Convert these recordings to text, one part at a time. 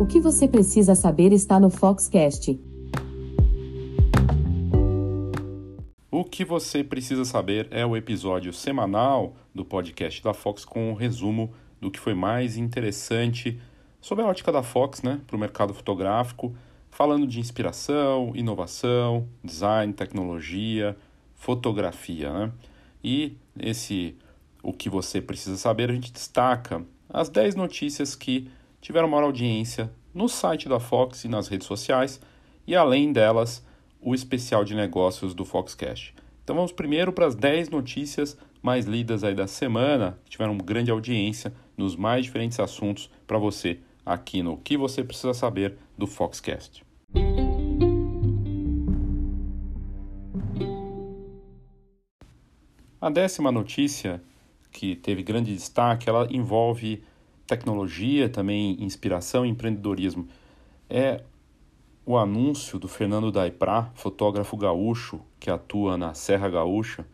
O que você precisa saber está no Foxcast. O que você precisa saber é o episódio semanal do podcast da Fox com um resumo do que foi mais interessante sobre a ótica da Fox né, para o mercado fotográfico, falando de inspiração, inovação, design, tecnologia, fotografia. Né? E esse o que você precisa saber, a gente destaca as 10 notícias que tiveram maior audiência no site da Fox e nas redes sociais, e além delas, o especial de negócios do Foxcast. Então vamos primeiro para as 10 notícias mais lidas aí da semana, que tiveram grande audiência nos mais diferentes assuntos para você aqui no que você precisa saber do Foxcast. A décima notícia que teve grande destaque, ela envolve tecnologia, também inspiração e empreendedorismo. É o anúncio do Fernando Daiprá, fotógrafo gaúcho que atua na Serra Gaúcha,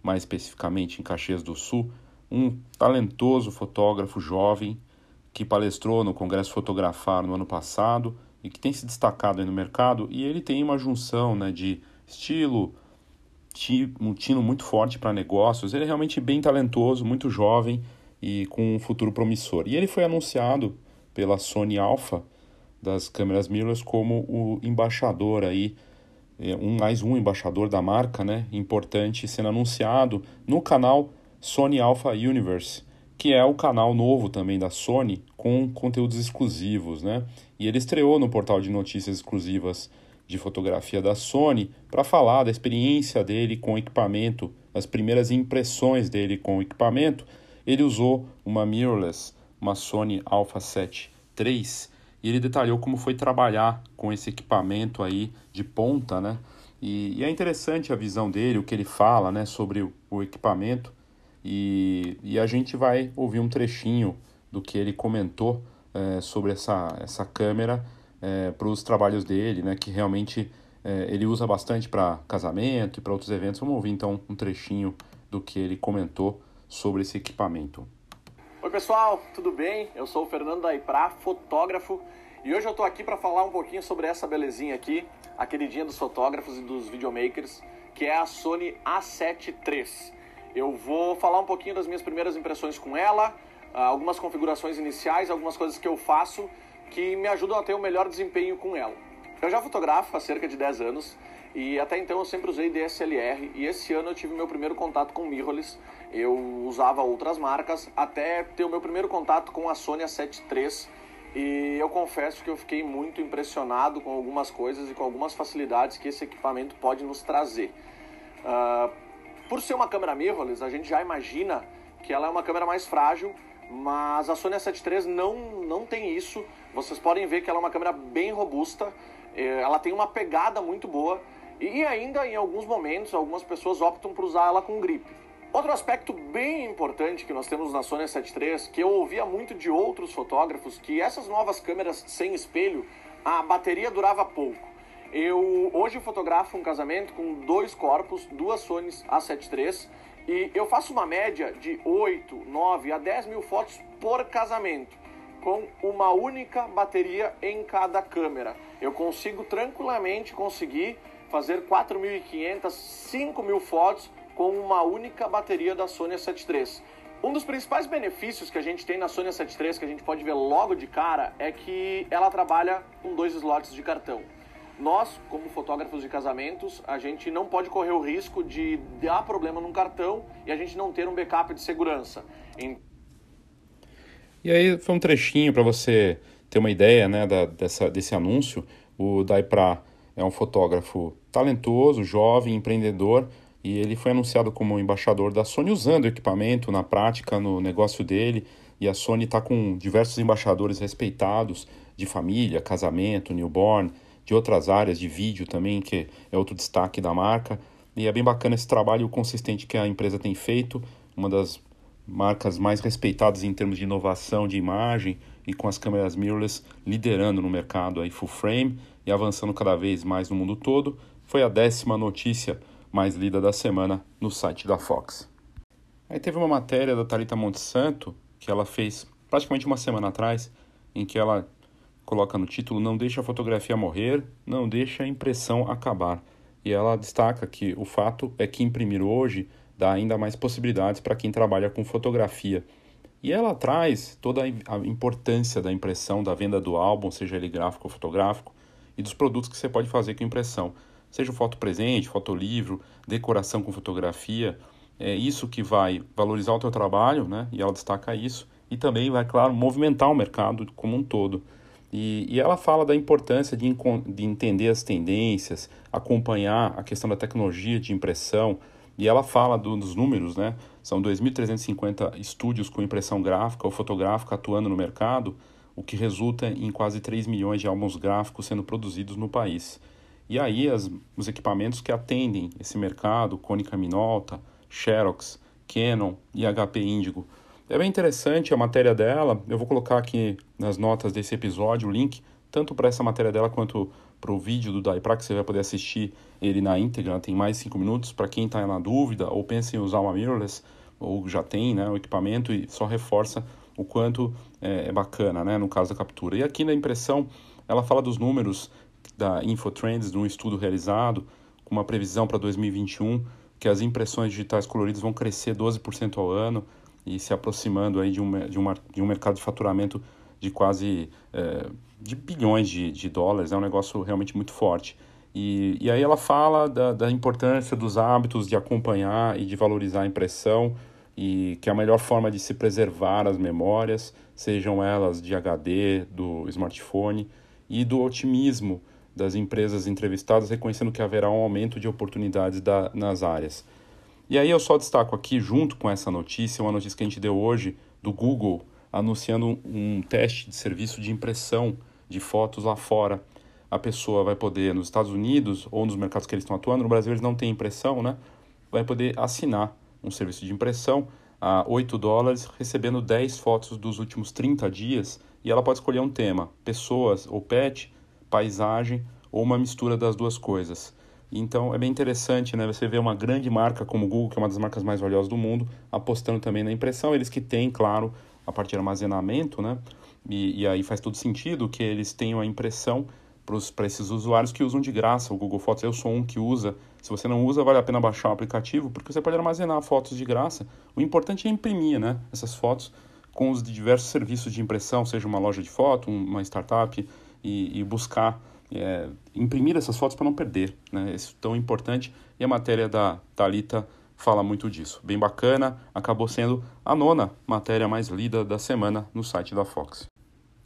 mais especificamente em Caxias do Sul, um talentoso fotógrafo jovem que palestrou no Congresso Fotografar no ano passado e que tem se destacado no mercado e ele tem uma junção né, de estilo, um tino muito forte para negócios. Ele é realmente bem talentoso, muito jovem e com um futuro promissor. E ele foi anunciado pela Sony Alpha das câmeras mirrorless como o embaixador aí, é, um mais um embaixador da marca, né, importante sendo anunciado no canal Sony Alpha Universe, que é o canal novo também da Sony com conteúdos exclusivos, né? E ele estreou no portal de notícias exclusivas de fotografia da Sony para falar da experiência dele com o equipamento, as primeiras impressões dele com o equipamento. Ele usou uma mirrorless, uma Sony Alpha 7 III, e ele detalhou como foi trabalhar com esse equipamento aí de ponta, né? E, e é interessante a visão dele, o que ele fala, né, sobre o, o equipamento. E, e, a gente vai ouvir um trechinho do que ele comentou é, sobre essa, essa câmera é, para os trabalhos dele, né, que realmente é, ele usa bastante para casamento e para outros eventos. Vamos ouvir então um trechinho do que ele comentou sobre esse equipamento. Oi pessoal, tudo bem? Eu sou o Fernando Daiprá, fotógrafo, e hoje eu estou aqui para falar um pouquinho sobre essa belezinha aqui, a queridinha dos fotógrafos e dos videomakers, que é a Sony A7 III. Eu vou falar um pouquinho das minhas primeiras impressões com ela, algumas configurações iniciais, algumas coisas que eu faço que me ajudam a ter o um melhor desempenho com ela. Eu já fotografo há cerca de 10 anos e até então eu sempre usei DSLR e esse ano eu tive meu primeiro contato com mirrorless. Eu usava outras marcas até ter o meu primeiro contato com a Sony A7 III e eu confesso que eu fiquei muito impressionado com algumas coisas e com algumas facilidades que esse equipamento pode nos trazer. Uh, por ser uma câmera mirrorless, a gente já imagina que ela é uma câmera mais frágil mas a Sony A7 III não, não tem isso. Vocês podem ver que ela é uma câmera bem robusta, é, ela tem uma pegada muito boa e ainda em alguns momentos algumas pessoas optam por usar ela com grip. Outro aspecto bem importante que nós temos na Sony A7 III, que eu ouvia muito de outros fotógrafos, que essas novas câmeras sem espelho, a bateria durava pouco. Eu hoje fotografo um casamento com dois corpos, duas Sonys A7 III e eu faço uma média de 8, 9 a 10 mil fotos por casamento, com uma única bateria em cada câmera. Eu consigo tranquilamente conseguir fazer 4.500, 5.000 fotos com uma única bateria da Sony A7 III. Um dos principais benefícios que a gente tem na Sony A7 III, que a gente pode ver logo de cara, é que ela trabalha com dois slots de cartão nós, como fotógrafos de casamentos, a gente não pode correr o risco de dar problema num cartão e a gente não ter um backup de segurança. E aí foi um trechinho para você ter uma ideia né, da, dessa, desse anúncio. O Daipra é um fotógrafo talentoso, jovem, empreendedor, e ele foi anunciado como embaixador da Sony usando o equipamento na prática, no negócio dele. E a Sony está com diversos embaixadores respeitados de família, casamento, newborn, de outras áreas de vídeo também, que é outro destaque da marca. E é bem bacana esse trabalho consistente que a empresa tem feito, uma das marcas mais respeitadas em termos de inovação de imagem e com as câmeras mirrorless liderando no mercado aí full frame e avançando cada vez mais no mundo todo. Foi a décima notícia mais lida da semana no site da Fox. Aí teve uma matéria da Talita Montesanto que ela fez praticamente uma semana atrás, em que ela coloca no título Não deixa a fotografia morrer, não deixa a impressão acabar. E ela destaca que o fato é que imprimir hoje dá ainda mais possibilidades para quem trabalha com fotografia. E ela traz toda a importância da impressão, da venda do álbum, seja ele gráfico ou fotográfico, e dos produtos que você pode fazer com impressão. Seja foto presente, fotolivro, decoração com fotografia, é isso que vai valorizar o teu trabalho, né? E ela destaca isso e também vai, claro, movimentar o mercado como um todo. E, e ela fala da importância de, de entender as tendências, acompanhar a questão da tecnologia de impressão, e ela fala do, dos números, né? São 2.350 estúdios com impressão gráfica ou fotográfica atuando no mercado, o que resulta em quase 3 milhões de álbuns gráficos sendo produzidos no país. E aí as, os equipamentos que atendem esse mercado, Konica Minolta, Xerox, Canon e HP Indigo. É bem interessante a matéria dela, eu vou colocar aqui nas notas desse episódio o link, tanto para essa matéria dela quanto para o vídeo do Daipra, que você vai poder assistir ele na íntegra, tem mais 5 minutos, para quem está na dúvida ou pensa em usar uma mirrorless, ou já tem né, o equipamento e só reforça o quanto é, é bacana né, no caso da captura. E aqui na impressão, ela fala dos números da Infotrends, de um estudo realizado, com uma previsão para 2021, que as impressões digitais coloridas vão crescer 12% ao ano e se aproximando aí de um, de um, de um mercado de faturamento de quase é, de bilhões de, de dólares, é um negócio realmente muito forte. E, e aí ela fala da, da importância dos hábitos de acompanhar e de valorizar a impressão e que a melhor forma de se preservar as memórias, sejam elas de HD, do smartphone, e do otimismo das empresas entrevistadas, reconhecendo que haverá um aumento de oportunidades da, nas áreas. E aí eu só destaco aqui, junto com essa notícia, uma notícia que a gente deu hoje do Google, anunciando um, um teste de serviço de impressão de fotos lá fora. A pessoa vai poder, nos Estados Unidos ou nos mercados que eles estão atuando, no Brasil eles não têm impressão, né? Vai poder assinar um serviço de impressão a 8 dólares, recebendo 10 fotos dos últimos 30 dias, e ela pode escolher um tema, pessoas ou pet, paisagem ou uma mistura das duas coisas. Então é bem interessante, né? Você vê uma grande marca como o Google, que é uma das marcas mais valiosas do mundo, apostando também na impressão. Eles que têm, claro, a parte de armazenamento, né? E, e aí faz todo sentido que eles tenham a impressão para esses usuários que usam de graça o Google Fotos. Eu sou um que usa. Se você não usa, vale a pena baixar o aplicativo, porque você pode armazenar fotos de graça. O importante é imprimir né, essas fotos com os diversos serviços de impressão, seja uma loja de foto, uma startup, e, e buscar é, imprimir essas fotos para não perder. Né? Isso é tão importante. E a matéria da Talita fala muito disso. Bem bacana, acabou sendo a nona matéria mais lida da semana no site da Fox.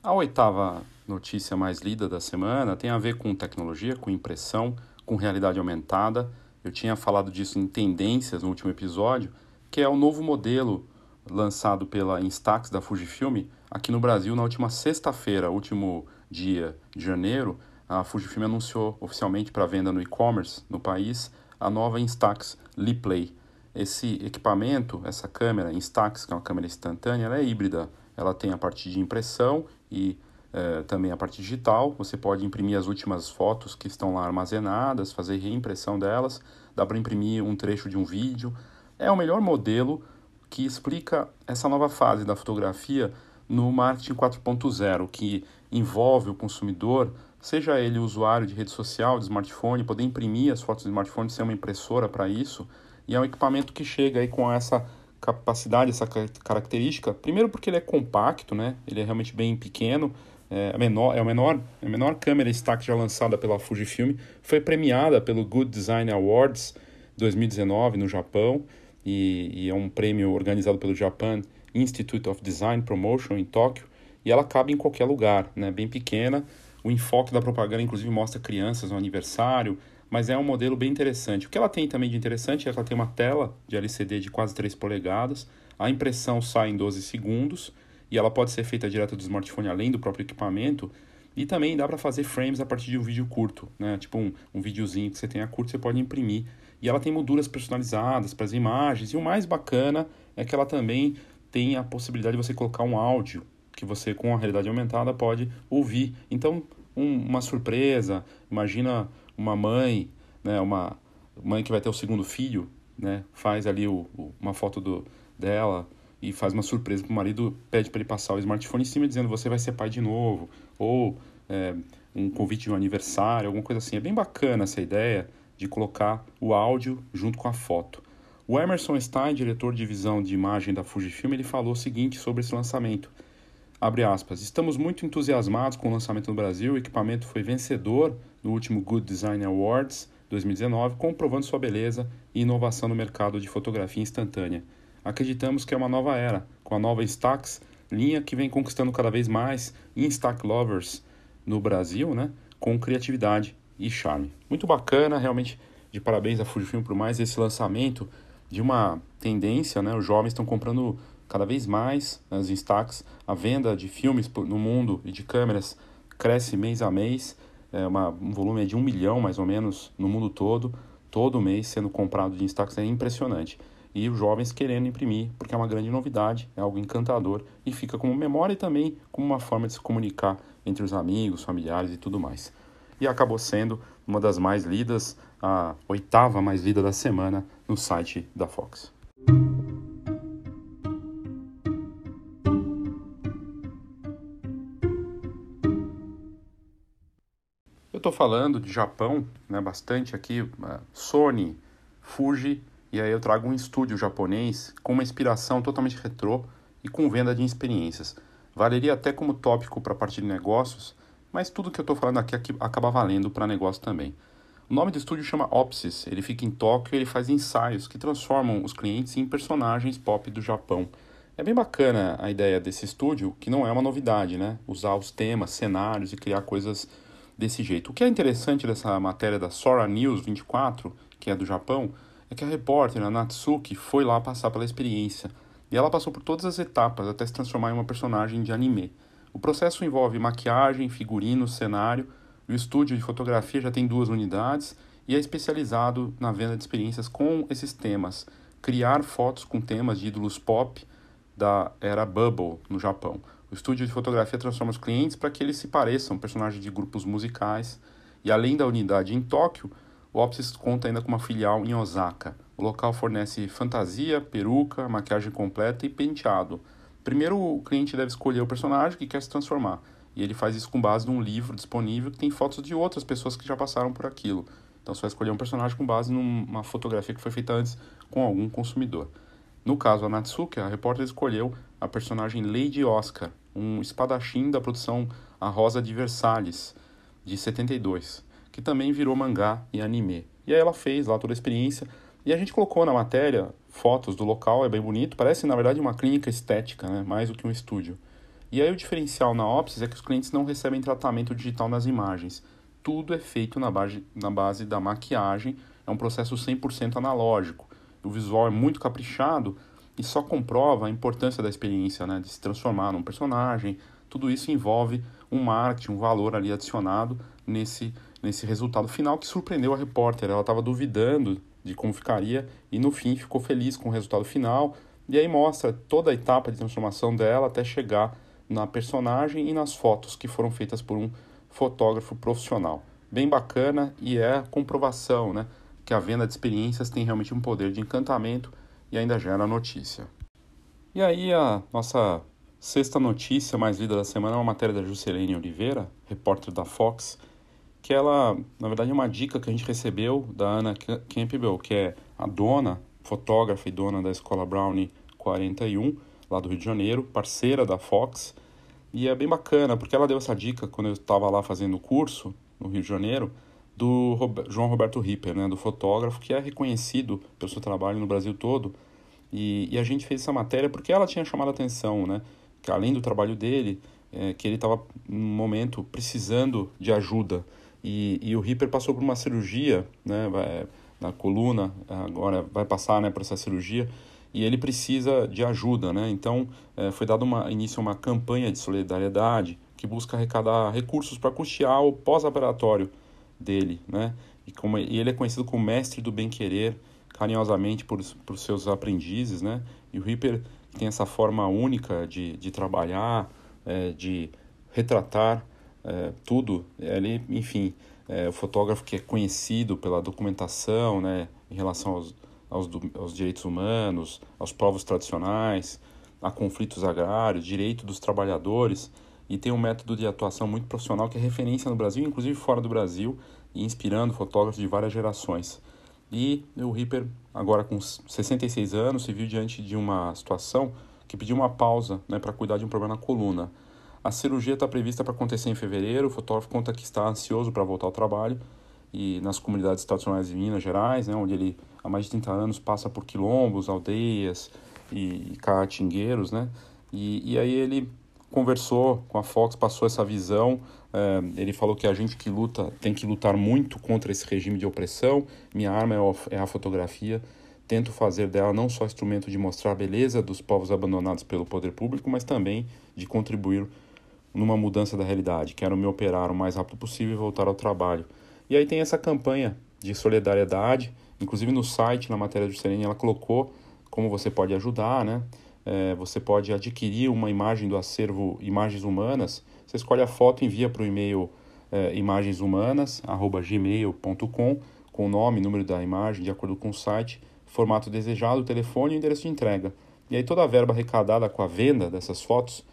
A oitava notícia mais lida da semana tem a ver com tecnologia, com impressão, com realidade aumentada. Eu tinha falado disso em tendências no último episódio, que é o novo modelo lançado pela Instax da Fujifilm aqui no Brasil na última sexta-feira, último dia de janeiro. A Fujifilm anunciou oficialmente para venda no e-commerce no país a nova Instax Liplay. Esse equipamento, essa câmera Instax, que é uma câmera instantânea, ela é híbrida. Ela tem a parte de impressão e é, também a parte digital. Você pode imprimir as últimas fotos que estão lá armazenadas, fazer reimpressão delas. Dá para imprimir um trecho de um vídeo. É o melhor modelo que explica essa nova fase da fotografia no marketing 4.0, que envolve o consumidor, seja ele usuário de rede social, de smartphone, poder imprimir as fotos do smartphone, ser uma impressora para isso, e é um equipamento que chega aí com essa capacidade, essa característica, primeiro porque ele é compacto, né? Ele é realmente bem pequeno, é menor, é a menor, a menor câmera stack já lançada pela Fujifilm, foi premiada pelo Good Design Awards 2019 no Japão e, e, é um prêmio organizado pelo Japan Institute of Design Promotion em Tóquio e ela cabe em qualquer lugar, né? Bem pequena. O enfoque da propaganda inclusive mostra crianças no aniversário, mas é um modelo bem interessante. O que ela tem também de interessante é que ela tem uma tela de LCD de quase 3 polegadas, a impressão sai em 12 segundos e ela pode ser feita direto do smartphone além do próprio equipamento. E também dá para fazer frames a partir de um vídeo curto, né? Tipo um, um videozinho que você tenha curto, você pode imprimir. E ela tem molduras personalizadas para as imagens. E o mais bacana é que ela também tem a possibilidade de você colocar um áudio que você, com a realidade aumentada, pode ouvir. Então, um, uma surpresa, imagina uma mãe, né, uma mãe que vai ter o segundo filho, né, faz ali o, o, uma foto do, dela e faz uma surpresa para o marido, pede para ele passar o smartphone em cima, dizendo você vai ser pai de novo, ou é, um convite de um aniversário, alguma coisa assim. É bem bacana essa ideia de colocar o áudio junto com a foto. O Emerson Stein, diretor de visão de imagem da Fujifilm, ele falou o seguinte sobre esse lançamento. Aspas. Estamos muito entusiasmados com o lançamento no Brasil. O equipamento foi vencedor no último Good Design Awards 2019, comprovando sua beleza e inovação no mercado de fotografia instantânea. Acreditamos que é uma nova era, com a nova Instax, linha que vem conquistando cada vez mais Instax lovers no Brasil, né, com criatividade e charme. Muito bacana, realmente, de parabéns a Fujifilm por mais esse lançamento de uma tendência, né, os jovens estão comprando cada vez mais nas Instax, a venda de filmes no mundo e de câmeras cresce mês a mês, é uma, um volume de um milhão mais ou menos no mundo todo, todo mês sendo comprado de Instax é impressionante. E os jovens querendo imprimir, porque é uma grande novidade, é algo encantador e fica como memória e também como uma forma de se comunicar entre os amigos, familiares e tudo mais. E acabou sendo uma das mais lidas, a oitava mais lida da semana no site da Fox. estou falando de Japão, né, bastante aqui, Sony, Fuji, e aí eu trago um estúdio japonês com uma inspiração totalmente retrô e com venda de experiências. Valeria até como tópico para a parte de negócios, mas tudo que eu estou falando aqui, aqui acaba valendo para negócio também. O nome do estúdio chama Opsis, ele fica em Tóquio e ele faz ensaios que transformam os clientes em personagens pop do Japão. É bem bacana a ideia desse estúdio, que não é uma novidade, né? Usar os temas, cenários e criar coisas desse jeito. O que é interessante dessa matéria da Sora News 24, que é do Japão, é que a repórter, a Natsuki, foi lá passar pela experiência. E ela passou por todas as etapas até se transformar em uma personagem de anime. O processo envolve maquiagem, figurino, cenário. O estúdio de fotografia já tem duas unidades e é especializado na venda de experiências com esses temas. Criar fotos com temas de ídolos pop da era Bubble no Japão. O estúdio de fotografia transforma os clientes para que eles se pareçam personagens de grupos musicais. E além da unidade em Tóquio, o Opsis conta ainda com uma filial em Osaka. O local fornece fantasia, peruca, maquiagem completa e penteado. Primeiro, o cliente deve escolher o personagem que quer se transformar. E ele faz isso com base num livro disponível que tem fotos de outras pessoas que já passaram por aquilo. Então você vai escolher um personagem com base numa fotografia que foi feita antes com algum consumidor. No caso, a Natsuki, a repórter escolheu a personagem Lady Oscar, um espadachim da produção A Rosa de Versalhes, de 72, que também virou mangá e anime. E aí ela fez lá toda a experiência, e a gente colocou na matéria fotos do local, é bem bonito, parece na verdade uma clínica estética, né? mais do que um estúdio. E aí o diferencial na Opsis é que os clientes não recebem tratamento digital nas imagens. Tudo é feito na base, na base da maquiagem, é um processo 100% analógico. O visual é muito caprichado, e só comprova a importância da experiência, né, de se transformar num personagem. Tudo isso envolve um marketing, um valor ali adicionado nesse, nesse resultado final que surpreendeu a repórter. Ela estava duvidando de como ficaria e no fim ficou feliz com o resultado final. E aí mostra toda a etapa de transformação dela até chegar na personagem e nas fotos que foram feitas por um fotógrafo profissional. Bem bacana e é a comprovação, né, que a venda de experiências tem realmente um poder de encantamento e ainda gera notícia. E aí a nossa sexta notícia mais lida da semana é uma matéria da Juscelene Oliveira, repórter da Fox, que ela, na verdade, é uma dica que a gente recebeu da Ana Campbell, que é a dona, fotógrafa e dona da Escola Brownie 41, lá do Rio de Janeiro, parceira da Fox, e é bem bacana, porque ela deu essa dica quando eu estava lá fazendo o curso, no Rio de Janeiro, do João Roberto Ripper, né, do fotógrafo, que é reconhecido pelo seu trabalho no Brasil todo. E, e a gente fez essa matéria porque ela tinha chamado a atenção, né, que além do trabalho dele, é, que ele estava, num momento, precisando de ajuda. E, e o Ripper passou por uma cirurgia né, na coluna, agora vai passar né, por essa cirurgia, e ele precisa de ajuda. Né? Então, é, foi dado uma, início uma campanha de solidariedade que busca arrecadar recursos para custear o pós-operatório dele, né? E, como, e ele é conhecido como mestre do bem-querer, carinhosamente por, por seus aprendizes, né? E o Ripper tem essa forma única de, de trabalhar, é, de retratar é, tudo. Ele, enfim, é o fotógrafo que é conhecido pela documentação, né? Em relação aos, aos, aos direitos humanos, aos povos tradicionais, a conflitos agrários, direito dos trabalhadores, e tem um método de atuação muito profissional que é referência no Brasil, inclusive fora do Brasil, e inspirando fotógrafos de várias gerações. E o Ripper, agora com 66 anos, se viu diante de uma situação que pediu uma pausa né, para cuidar de um problema na coluna. A cirurgia está prevista para acontecer em fevereiro. O fotógrafo conta que está ansioso para voltar ao trabalho e nas comunidades tradicionais de Minas Gerais, né, onde ele há mais de 30 anos passa por quilombos, aldeias e caatingueiros, né? E, e aí ele conversou com a Fox, passou essa visão. É, ele falou que a gente que luta tem que lutar muito contra esse regime de opressão. Minha arma é, é a fotografia. Tento fazer dela não só instrumento de mostrar a beleza dos povos abandonados pelo poder público, mas também de contribuir numa mudança da realidade. Quero me operar o mais rápido possível e voltar ao trabalho. E aí tem essa campanha de solidariedade, inclusive no site, na matéria do Serene, ela colocou como você pode ajudar, né? É, você pode adquirir uma imagem do acervo Imagens Humanas. Você escolhe a foto envia para o e-mail é, imagenshumanas.gmail.com com o nome, número da imagem, de acordo com o site, formato desejado, telefone e endereço de entrega. E aí toda a verba arrecadada com a venda dessas fotos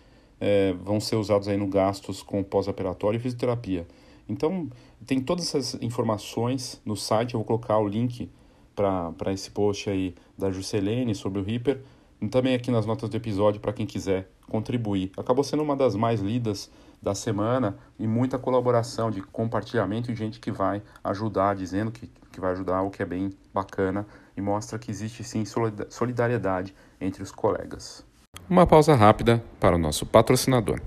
é, vão ser usados aí no gastos com pós-operatório e fisioterapia. Então, tem todas essas informações no site, eu vou colocar o link para esse post aí da Juscelene sobre o Reaper, também aqui nas notas do episódio para quem quiser contribuir. Acabou sendo uma das mais lidas da semana e muita colaboração de compartilhamento e gente que vai ajudar, dizendo que, que vai ajudar, o que é bem bacana e mostra que existe sim solidariedade entre os colegas. Uma pausa rápida para o nosso patrocinador.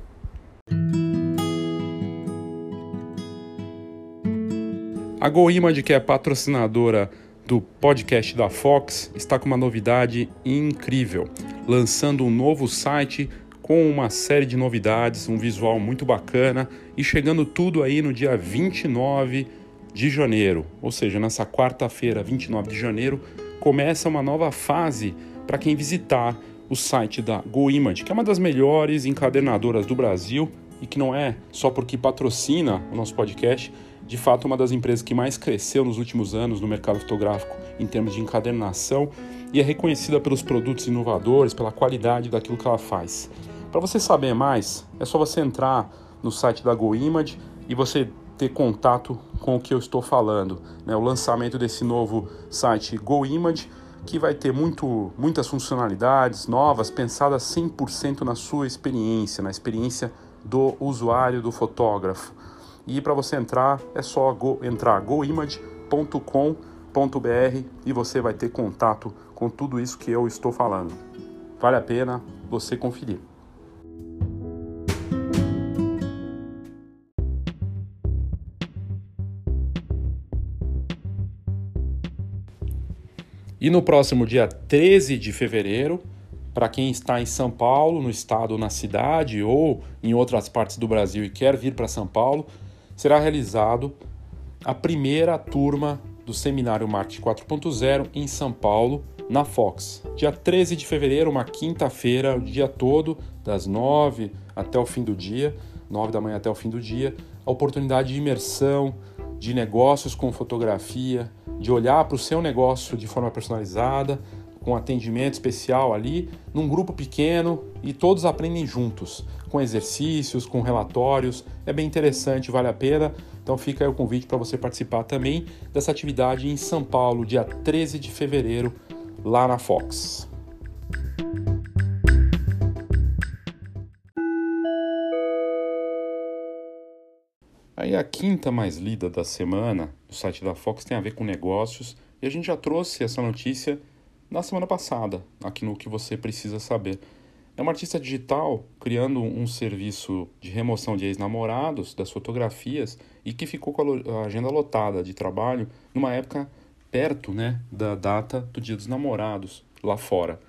A GoImage, que é patrocinadora do podcast da Fox está com uma novidade incrível, lançando um novo site com uma série de novidades, um visual muito bacana e chegando tudo aí no dia 29 de janeiro, ou seja, nessa quarta-feira, 29 de janeiro, começa uma nova fase para quem visitar o site da GoImage, que é uma das melhores encadernadoras do Brasil e que não é só porque patrocina o nosso podcast, de fato uma das empresas que mais cresceu nos últimos anos no mercado fotográfico em termos de encadernação e é reconhecida pelos produtos inovadores, pela qualidade daquilo que ela faz. Para você saber mais, é só você entrar no site da GoImage e você ter contato com o que eu estou falando. Né? O lançamento desse novo site GoImage, que vai ter muito, muitas funcionalidades novas, pensadas 100% na sua experiência, na experiência do usuário, do fotógrafo. E para você entrar, é só go, entrar goimage.com.br e você vai ter contato com tudo isso que eu estou falando. Vale a pena você conferir. E no próximo dia 13 de fevereiro, para quem está em São Paulo, no estado na cidade, ou em outras partes do Brasil e quer vir para São Paulo, será realizado a primeira turma do Seminário Marketing 4.0 em São Paulo, na Fox. Dia 13 de fevereiro, uma quinta-feira, o dia todo, das 9 até o fim do dia, 9 da manhã até o fim do dia, a oportunidade de imersão, de negócios com fotografia, de olhar para o seu negócio de forma personalizada, com atendimento especial ali, num grupo pequeno e todos aprendem juntos, com exercícios, com relatórios. É bem interessante, vale a pena. Então fica aí o convite para você participar também dessa atividade em São Paulo, dia 13 de fevereiro, lá na Fox. Aí a quinta mais lida da semana do site da Fox tem a ver com negócios e a gente já trouxe essa notícia na semana passada, aqui no que você precisa saber. É uma artista digital criando um serviço de remoção de ex-namorados das fotografias e que ficou com a agenda lotada de trabalho numa época perto né, da data do Dia dos Namorados lá fora.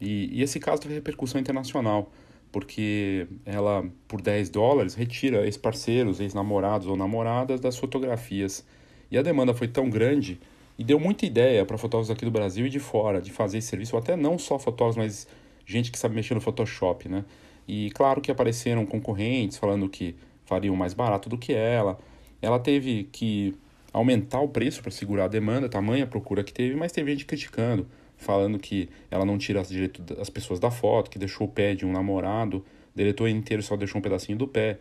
E, e esse caso teve repercussão internacional, porque ela, por 10 dólares, retira ex-parceiros, ex-namorados ou namoradas das fotografias. E a demanda foi tão grande e deu muita ideia para fotógrafos aqui do Brasil e de fora de fazer esse serviço, ou até não só fotógrafos, mas gente que sabe mexer no Photoshop, né? E claro que apareceram concorrentes falando que fariam mais barato do que ela. Ela teve que aumentar o preço para segurar a demanda, tamanha procura que teve, mas teve gente criticando, falando que ela não tira direito das pessoas da foto, que deixou o pé de um namorado, deletou inteiro só deixou um pedacinho do pé.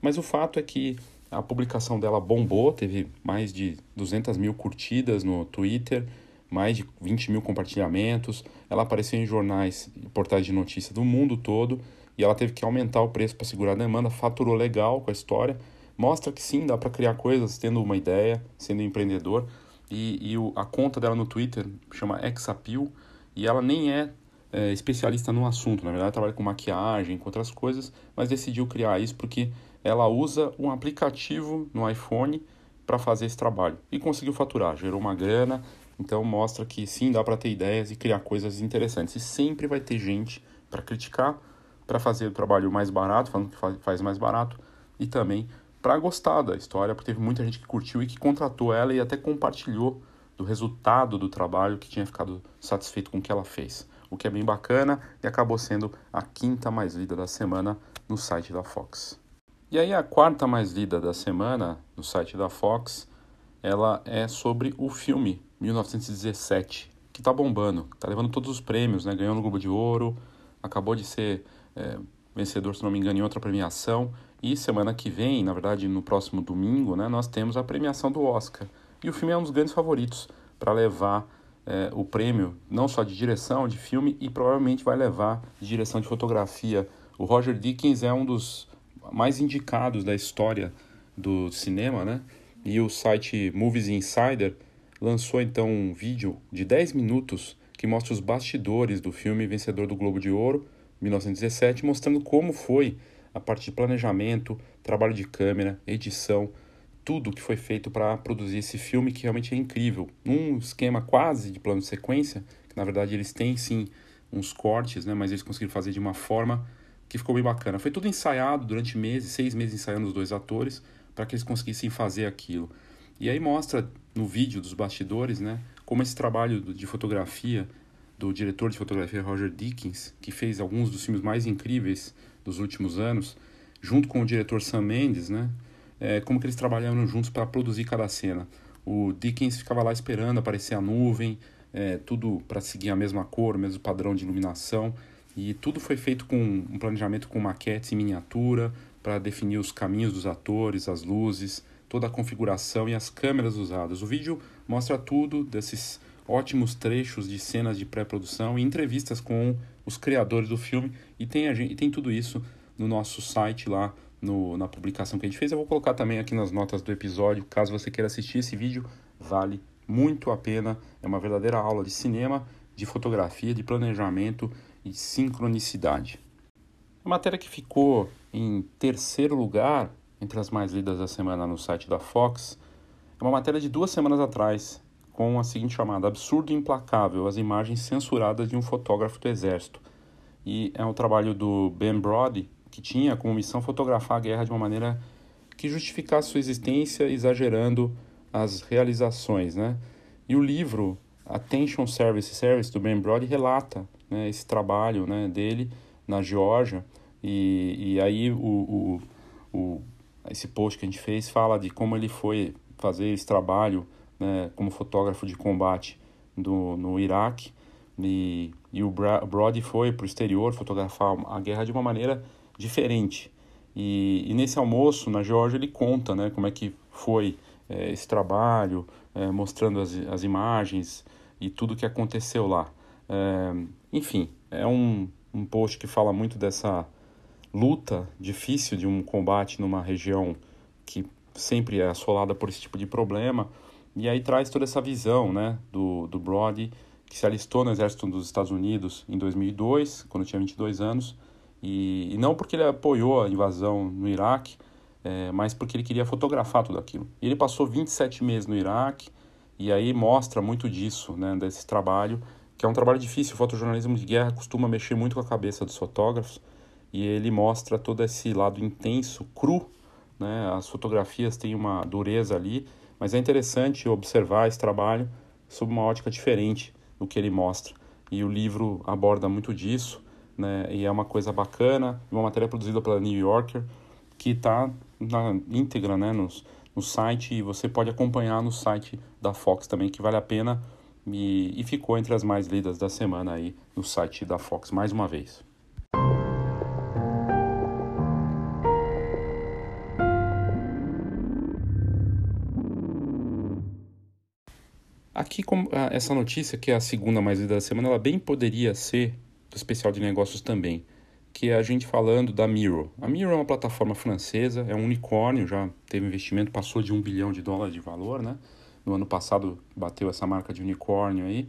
Mas o fato é que a publicação dela bombou, teve mais de 200 mil curtidas no Twitter, mais de 20 mil compartilhamentos. Ela apareceu em jornais e portais de notícia do mundo todo e ela teve que aumentar o preço para segurar a demanda. Faturou legal com a história. Mostra que sim, dá para criar coisas tendo uma ideia, sendo empreendedor. E, e o, a conta dela no Twitter chama Exapil e ela nem é, é especialista no assunto. Na verdade, ela trabalha com maquiagem, com outras coisas, mas decidiu criar isso porque ela usa um aplicativo no iPhone para fazer esse trabalho e conseguiu faturar, gerou uma grana, então mostra que sim, dá para ter ideias e criar coisas interessantes. E sempre vai ter gente para criticar, para fazer o trabalho mais barato, falando que faz mais barato, e também para gostar da história, porque teve muita gente que curtiu e que contratou ela e até compartilhou do resultado do trabalho que tinha ficado satisfeito com o que ela fez. O que é bem bacana e acabou sendo a quinta mais lida da semana no site da Fox. E aí a quarta mais lida da semana no site da Fox, ela é sobre o filme 1917, que tá bombando, tá levando todos os prêmios, né? Ganhou no Globo de Ouro, acabou de ser é, vencedor, se não me engano, em outra premiação. E semana que vem, na verdade, no próximo domingo, né, nós temos a premiação do Oscar. E o filme é um dos grandes favoritos para levar é, o prêmio, não só de direção de filme, e provavelmente vai levar de direção de fotografia. O Roger Dickens é um dos mais indicados da história do cinema, né? E o site Movies Insider lançou então um vídeo de 10 minutos que mostra os bastidores do filme vencedor do Globo de Ouro, 1917, mostrando como foi a parte de planejamento, trabalho de câmera, edição, tudo que foi feito para produzir esse filme que realmente é incrível. Num esquema quase de plano de sequência, que na verdade eles têm sim uns cortes, né, mas eles conseguiram fazer de uma forma que ficou bem bacana. Foi tudo ensaiado durante meses, seis meses ensaiando os dois atores para que eles conseguissem fazer aquilo. E aí mostra no vídeo dos bastidores, né, como esse trabalho de fotografia do diretor de fotografia Roger Dickens, que fez alguns dos filmes mais incríveis dos últimos anos, junto com o diretor Sam Mendes, né, é, como que eles trabalharam juntos para produzir cada cena. O Dickens ficava lá esperando aparecer a nuvem, é, tudo para seguir a mesma cor, o mesmo padrão de iluminação. E tudo foi feito com um planejamento com maquetes em miniatura para definir os caminhos dos atores, as luzes, toda a configuração e as câmeras usadas. O vídeo mostra tudo desses ótimos trechos de cenas de pré-produção e entrevistas com os criadores do filme e tem, a gente, tem tudo isso no nosso site lá no, na publicação que a gente fez. Eu vou colocar também aqui nas notas do episódio, caso você queira assistir esse vídeo, vale muito a pena. É uma verdadeira aula de cinema, de fotografia, de planejamento e sincronicidade. A matéria que ficou em terceiro lugar entre as mais lidas da semana no site da Fox é uma matéria de duas semanas atrás, com a seguinte chamada: Absurdo Implacável as imagens censuradas de um fotógrafo do Exército. E é um trabalho do Ben Brody, que tinha como missão fotografar a guerra de uma maneira que justificasse sua existência, exagerando as realizações. Né? E o livro Attention Service Service do Ben Brody relata né, esse trabalho né, dele na Geórgia. E, e aí o, o, o, esse post que a gente fez fala de como ele foi fazer esse trabalho né, como fotógrafo de combate do, no Iraque. E, e o Brody foi para o exterior fotografar a guerra de uma maneira diferente. E, e, nesse almoço na Geórgia ele conta né, como é que foi é, esse trabalho, é, mostrando as, as imagens e tudo que aconteceu lá. É, enfim, é um, um post que fala muito dessa luta difícil de um combate numa região que sempre é assolada por esse tipo de problema. E aí traz toda essa visão né, do, do Brody, que se alistou no exército dos Estados Unidos em 2002, quando tinha 22 anos, e, e não porque ele apoiou a invasão no Iraque, é, mas porque ele queria fotografar tudo aquilo. E ele passou 27 meses no Iraque, e aí mostra muito disso, né, desse trabalho, que é um trabalho difícil. O fotojornalismo de guerra costuma mexer muito com a cabeça dos fotógrafos e ele mostra todo esse lado intenso, cru. Né? As fotografias têm uma dureza ali, mas é interessante observar esse trabalho sob uma ótica diferente do que ele mostra. E o livro aborda muito disso, né? e é uma coisa bacana, uma matéria produzida pela New Yorker, que está na íntegra né? Nos, no site, e você pode acompanhar no site da Fox também, que vale a pena e, e ficou entre as mais lidas da semana aí no site da Fox mais uma vez. Aqui, essa notícia, que é a segunda mais lida da semana, ela bem poderia ser do especial de negócios também, que é a gente falando da Miro. A Miro é uma plataforma francesa, é um unicórnio, já teve investimento, passou de um bilhão de dólares de valor, né? No ano passado bateu essa marca de unicórnio aí.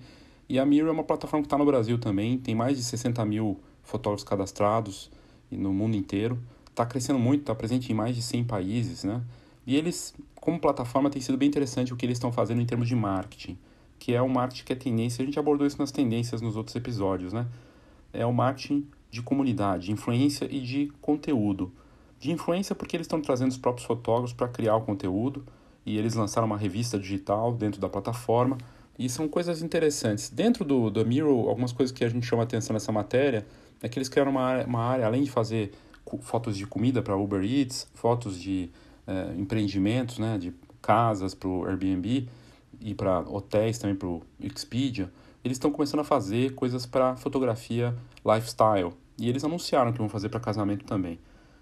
E a Miro é uma plataforma que está no Brasil também, tem mais de 60 mil fotógrafos cadastrados no mundo inteiro. Está crescendo muito, está presente em mais de 100 países, né? E eles, como plataforma, tem sido bem interessante o que eles estão fazendo em termos de marketing, que é o marketing que é tendência, a gente abordou isso nas tendências nos outros episódios, né? É o marketing de comunidade, de influência e de conteúdo. De influência porque eles estão trazendo os próprios fotógrafos para criar o conteúdo e eles lançaram uma revista digital dentro da plataforma e são coisas interessantes. Dentro do, do Miro, algumas coisas que a gente chama atenção nessa matéria é que eles criaram uma uma área além de fazer fotos de comida para Uber Eats, fotos de é, empreendimentos, né, de casas para o Airbnb e para hotéis também para o Expedia, eles estão começando a fazer coisas para fotografia lifestyle. E eles anunciaram que vão fazer para casamento também.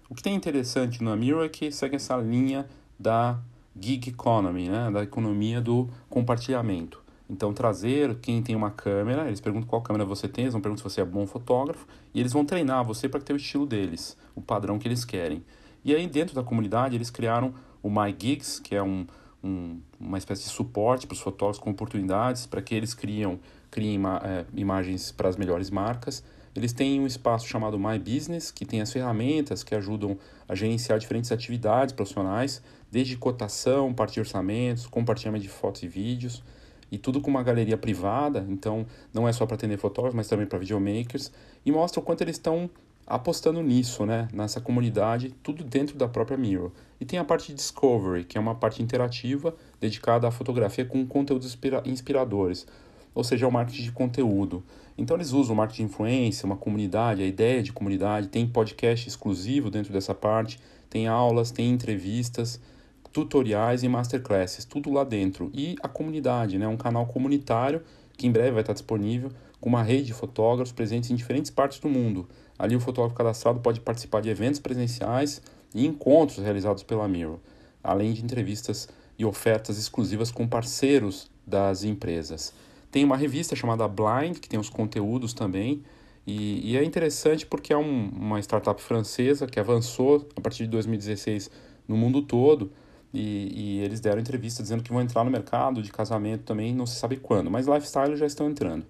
O que tem interessante no Amiro é que segue essa linha da gig economy, né, da economia do compartilhamento. Então, trazer quem tem uma câmera, eles perguntam qual câmera você tem, eles vão perguntar se você é bom fotógrafo, e eles vão treinar você para ter o estilo deles, o padrão que eles querem. E aí, dentro da comunidade, eles criaram o MyGigs, que é um, um, uma espécie de suporte para os fotógrafos com oportunidades para que eles criam, criem é, imagens para as melhores marcas. Eles têm um espaço chamado My Business, que tem as ferramentas que ajudam a gerenciar diferentes atividades profissionais, desde cotação, partir orçamentos, compartilhamento de fotos e vídeos, e tudo com uma galeria privada, então não é só para atender fotógrafos, mas também para videomakers, e mostra o quanto eles estão apostando nisso, né, nessa comunidade, tudo dentro da própria Miro. E tem a parte de Discovery, que é uma parte interativa dedicada à fotografia com conteúdos inspira inspiradores, ou seja, o marketing de conteúdo. Então eles usam marketing de influência, uma comunidade, a ideia de comunidade, tem podcast exclusivo dentro dessa parte, tem aulas, tem entrevistas, tutoriais e masterclasses, tudo lá dentro. E a comunidade, né, um canal comunitário que em breve vai estar disponível com uma rede de fotógrafos presentes em diferentes partes do mundo. Ali o fotógrafo cadastrado pode participar de eventos presenciais e encontros realizados pela Miro, além de entrevistas e ofertas exclusivas com parceiros das empresas. Tem uma revista chamada Blind, que tem os conteúdos também, e, e é interessante porque é um, uma startup francesa que avançou a partir de 2016 no mundo todo, e, e, eles deram entrevista dizendo que vão entrar no mercado de casamento também, não se sabe quando, mas lifestyle já estão entrando.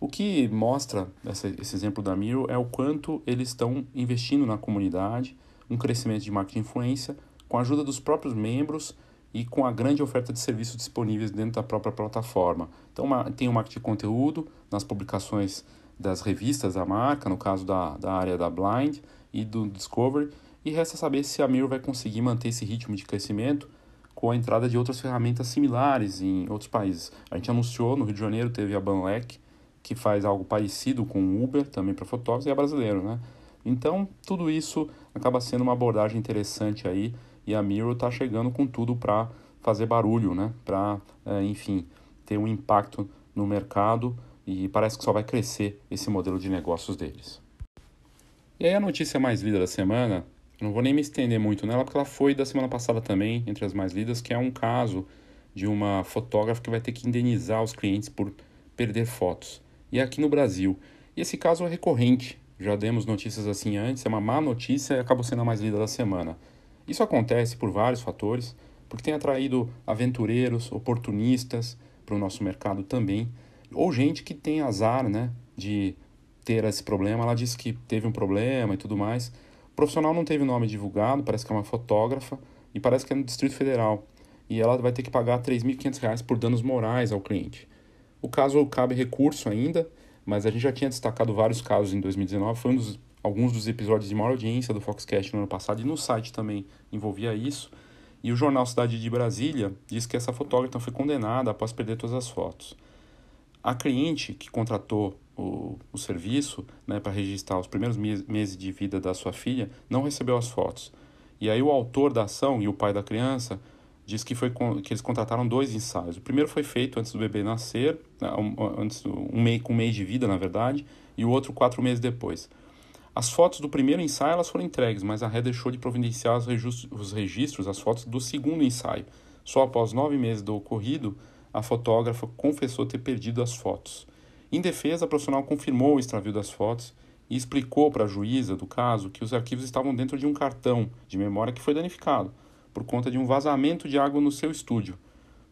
O que mostra essa, esse exemplo da Miro é o quanto eles estão investindo na comunidade, um crescimento de marketing influência, com a ajuda dos próprios membros e com a grande oferta de serviços disponíveis dentro da própria plataforma. Então, uma, tem o marketing de conteúdo nas publicações das revistas da marca, no caso da, da área da Blind e do Discovery, e resta saber se a Miro vai conseguir manter esse ritmo de crescimento com a entrada de outras ferramentas similares em outros países. A gente anunciou no Rio de Janeiro, teve a Banlec, que faz algo parecido com o Uber, também para fotógrafos, e é brasileiro, né? Então, tudo isso acaba sendo uma abordagem interessante aí, e a Miro está chegando com tudo para fazer barulho, né? Para, é, enfim, ter um impacto no mercado e parece que só vai crescer esse modelo de negócios deles. E aí a notícia mais lida da semana, não vou nem me estender muito nela, porque ela foi da semana passada também, entre as mais lidas, que é um caso de uma fotógrafa que vai ter que indenizar os clientes por perder fotos e aqui no Brasil. E esse caso é recorrente, já demos notícias assim antes, é uma má notícia e acabou sendo a mais lida da semana. Isso acontece por vários fatores, porque tem atraído aventureiros, oportunistas para o nosso mercado também, ou gente que tem azar né, de ter esse problema. Ela disse que teve um problema e tudo mais. O profissional não teve nome divulgado, parece que é uma fotógrafa e parece que é no Distrito Federal. E ela vai ter que pagar R$ 3.500 por danos morais ao cliente. O caso cabe recurso ainda, mas a gente já tinha destacado vários casos em 2019. Foi um dos, alguns dos episódios de maior audiência do Foxcast no ano passado e no site também envolvia isso. E o jornal Cidade de Brasília diz que essa fotógrafa foi condenada após perder todas as fotos. A cliente que contratou o, o serviço né, para registrar os primeiros meses de vida da sua filha não recebeu as fotos. E aí o autor da ação e o pai da criança diz que, foi que eles contrataram dois ensaios. O primeiro foi feito antes do bebê nascer, né, antes um mês, com um mês de vida, na verdade, e o outro quatro meses depois. As fotos do primeiro ensaio elas foram entregues, mas a Ré deixou de providenciar os registros, as fotos do segundo ensaio. Só após nove meses do ocorrido, a fotógrafa confessou ter perdido as fotos. Em defesa, a profissional confirmou o extravio das fotos e explicou para a juíza do caso que os arquivos estavam dentro de um cartão de memória que foi danificado por conta de um vazamento de água no seu estúdio.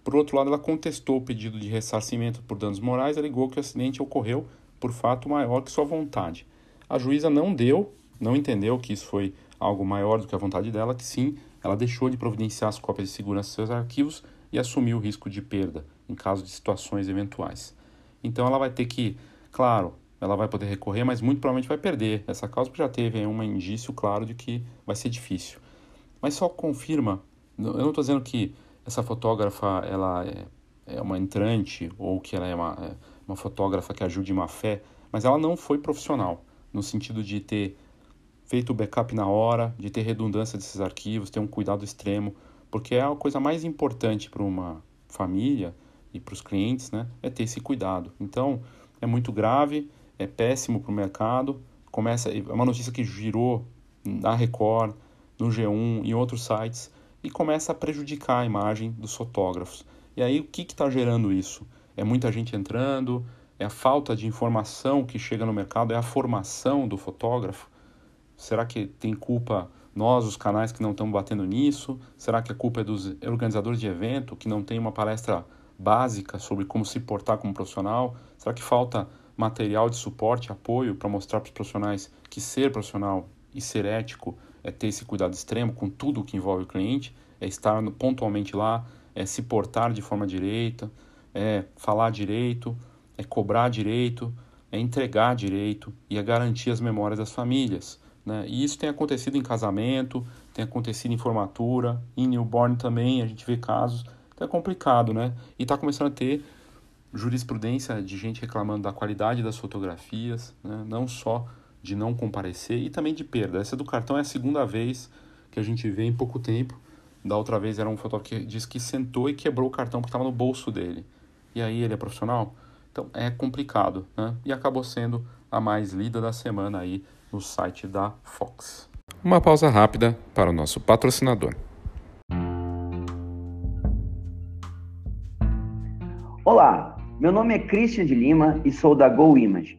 Por outro lado, ela contestou o pedido de ressarcimento por danos morais e alegou que o acidente ocorreu por fato maior que sua vontade. A juíza não deu, não entendeu que isso foi algo maior do que a vontade dela, que sim, ela deixou de providenciar as cópias de segurança de seus arquivos e assumiu o risco de perda em caso de situações eventuais. Então ela vai ter que, claro, ela vai poder recorrer, mas muito provavelmente vai perder essa causa porque já teve um indício claro de que vai ser difícil mas só confirma. Eu não estou dizendo que essa fotógrafa ela é, é, uma entrante ou que ela é uma, é uma fotógrafa que ajude má fé, mas ela não foi profissional no sentido de ter feito o backup na hora, de ter redundância desses arquivos, ter um cuidado extremo, porque é a coisa mais importante para uma família e para os clientes, né, é ter esse cuidado. Então, é muito grave, é péssimo para o mercado. Começa, é uma notícia que girou na Record, no G1 e outros sites e começa a prejudicar a imagem dos fotógrafos. E aí o que está gerando isso? É muita gente entrando, é a falta de informação que chega no mercado, é a formação do fotógrafo. Será que tem culpa nós, os canais que não estamos batendo nisso? Será que a culpa é dos organizadores de evento que não tem uma palestra básica sobre como se portar como profissional? Será que falta material de suporte, apoio para mostrar para os profissionais que ser profissional e ser ético é ter esse cuidado extremo com tudo que envolve o cliente, é estar pontualmente lá, é se portar de forma direita, é falar direito, é cobrar direito, é entregar direito e é garantir as memórias das famílias. Né? E isso tem acontecido em casamento, tem acontecido em formatura, em newborn também, a gente vê casos. Então é complicado, né? E está começando a ter jurisprudência de gente reclamando da qualidade das fotografias, né? não só de não comparecer e também de perda. Essa do cartão é a segunda vez que a gente vê em pouco tempo. Da outra vez era um fotógrafo que disse que sentou e quebrou o cartão porque estava no bolso dele. E aí ele é profissional? Então é complicado, né? E acabou sendo a mais lida da semana aí no site da Fox. Uma pausa rápida para o nosso patrocinador. Olá, meu nome é Christian de Lima e sou da Go Image.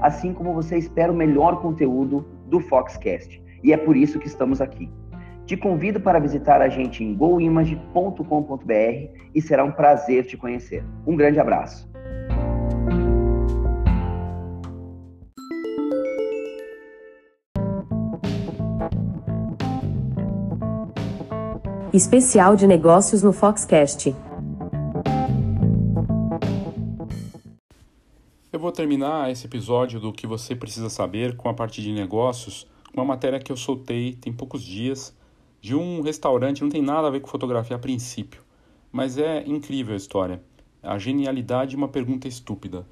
assim como você espera o melhor conteúdo do Foxcast. E é por isso que estamos aqui. Te convido para visitar a gente em goimage.com.br e será um prazer te conhecer. Um grande abraço. Especial de negócios no Foxcast. Terminar esse episódio do que você precisa saber com a parte de negócios, uma matéria que eu soltei tem poucos dias de um restaurante, não tem nada a ver com fotografia a princípio, mas é incrível a história. A genialidade de uma pergunta estúpida.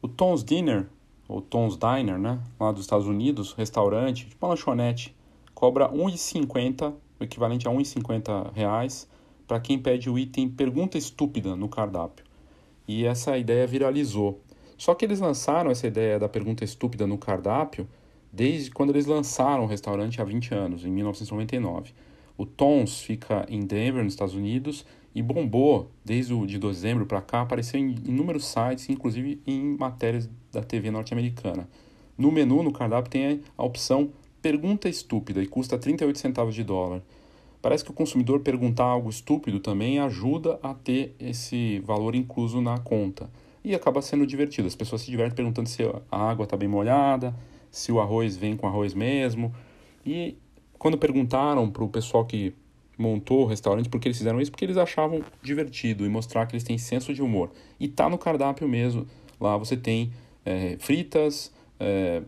O Tom's Dinner, ou Tom's Diner, né, lá dos Estados Unidos, restaurante, tipo uma lanchonete, cobra 1,50, o equivalente a 1,50 reais, para quem pede o item pergunta estúpida no cardápio. E essa ideia viralizou. Só que eles lançaram essa ideia da pergunta estúpida no cardápio desde quando eles lançaram o restaurante há 20 anos, em 1999. O Tom's fica em Denver, nos Estados Unidos, e bombou desde o de dezembro para cá, apareceu em inúmeros sites, inclusive em matérias da TV norte-americana. No menu, no cardápio, tem a opção Pergunta Estúpida e custa 38 centavos de dólar. Parece que o consumidor perguntar algo estúpido também ajuda a ter esse valor incluso na conta e acaba sendo divertido. As pessoas se divertem perguntando se a água está bem molhada, se o arroz vem com arroz mesmo. E quando perguntaram para o pessoal que montou o restaurante porque eles fizeram isso porque eles achavam divertido e mostrar que eles têm senso de humor. E tá no cardápio mesmo. Lá você tem é, fritas, é,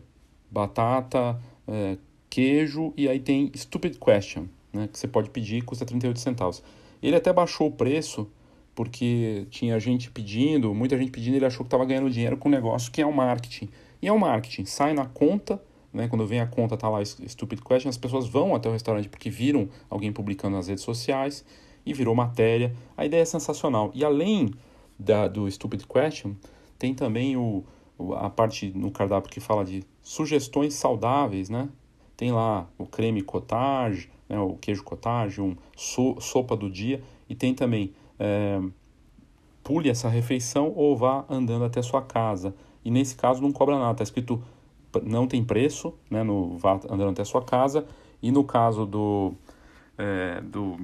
batata, é, queijo e aí tem Stupid Question, né, que você pode pedir custa 38 centavos. Ele até baixou o preço porque tinha gente pedindo, muita gente pedindo, ele achou que estava ganhando dinheiro com o negócio que é o marketing. E é o marketing, sai na conta né? Quando vem a conta, tá lá Stupid Question, as pessoas vão até o restaurante porque viram alguém publicando nas redes sociais e virou matéria. A ideia é sensacional. E além da, do Stupid Question, tem também o, a parte no cardápio que fala de sugestões saudáveis, né? Tem lá o creme cottage, né, o queijo cottage, um so, sopa do dia e tem também é, pule essa refeição ou vá andando até sua casa. E nesse caso não cobra nada, está escrito não tem preço, né, no vá andando até sua casa, e no caso do, é, do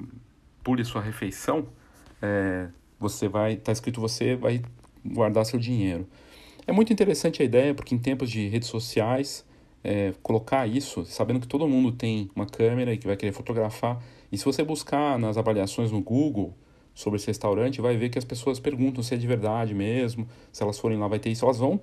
pule sua refeição, é, você vai, está escrito você vai guardar seu dinheiro. É muito interessante a ideia, porque em tempos de redes sociais, é, colocar isso, sabendo que todo mundo tem uma câmera e que vai querer fotografar, e se você buscar nas avaliações no Google sobre esse restaurante, vai ver que as pessoas perguntam se é de verdade mesmo, se elas forem lá vai ter isso, elas vão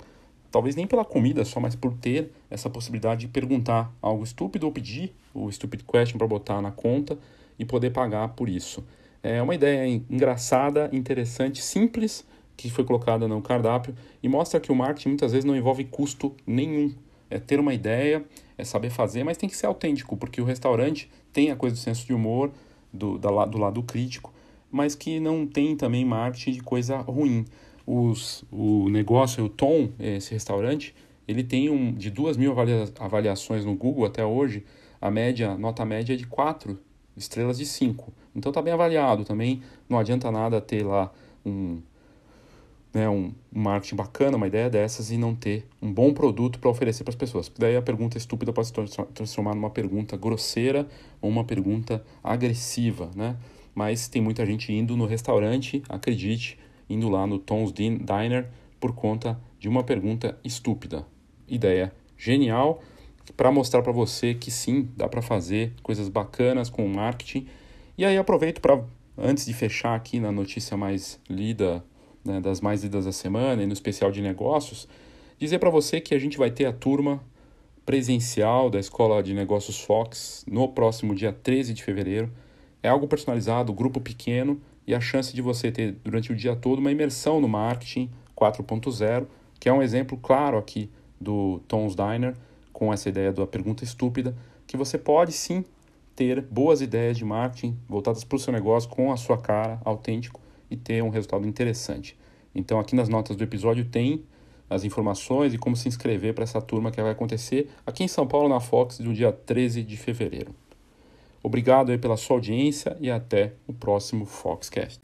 talvez nem pela comida só, mas por ter essa possibilidade de perguntar algo estúpido ou pedir o stupid question para botar na conta e poder pagar por isso. É uma ideia engraçada, interessante, simples que foi colocada no cardápio e mostra que o marketing muitas vezes não envolve custo nenhum. É ter uma ideia, é saber fazer, mas tem que ser autêntico, porque o restaurante tem a coisa do senso de humor, do, da, do lado crítico, mas que não tem também marketing de coisa ruim os, o negócio, o Tom, esse restaurante, ele tem um, de duas mil avalia, avaliações no Google até hoje, a média, nota média é de 4 estrelas de 5. Então está bem avaliado também. Não adianta nada ter lá um, né, um, marketing bacana, uma ideia dessas e não ter um bom produto para oferecer para as pessoas. Daí a pergunta estúpida pode se transformar numa pergunta grosseira ou uma pergunta agressiva, né? Mas tem muita gente indo no restaurante, acredite, indo lá no Tom's Diner por conta de uma pergunta estúpida. Ideia genial para mostrar para você que sim, dá para fazer coisas bacanas com marketing. E aí aproveito para, antes de fechar aqui na notícia mais lida, né, das mais lidas da semana e no especial de negócios, dizer para você que a gente vai ter a turma presencial da Escola de Negócios Fox no próximo dia 13 de fevereiro. É algo personalizado, grupo pequeno, e a chance de você ter durante o dia todo uma imersão no marketing 4.0, que é um exemplo claro aqui do Tom's Diner, com essa ideia da pergunta estúpida, que você pode sim ter boas ideias de marketing voltadas para o seu negócio com a sua cara, autêntico e ter um resultado interessante. Então, aqui nas notas do episódio tem as informações e como se inscrever para essa turma que vai acontecer aqui em São Paulo, na Fox, no dia 13 de fevereiro. Obrigado aí pela sua audiência e até o próximo Foxcast.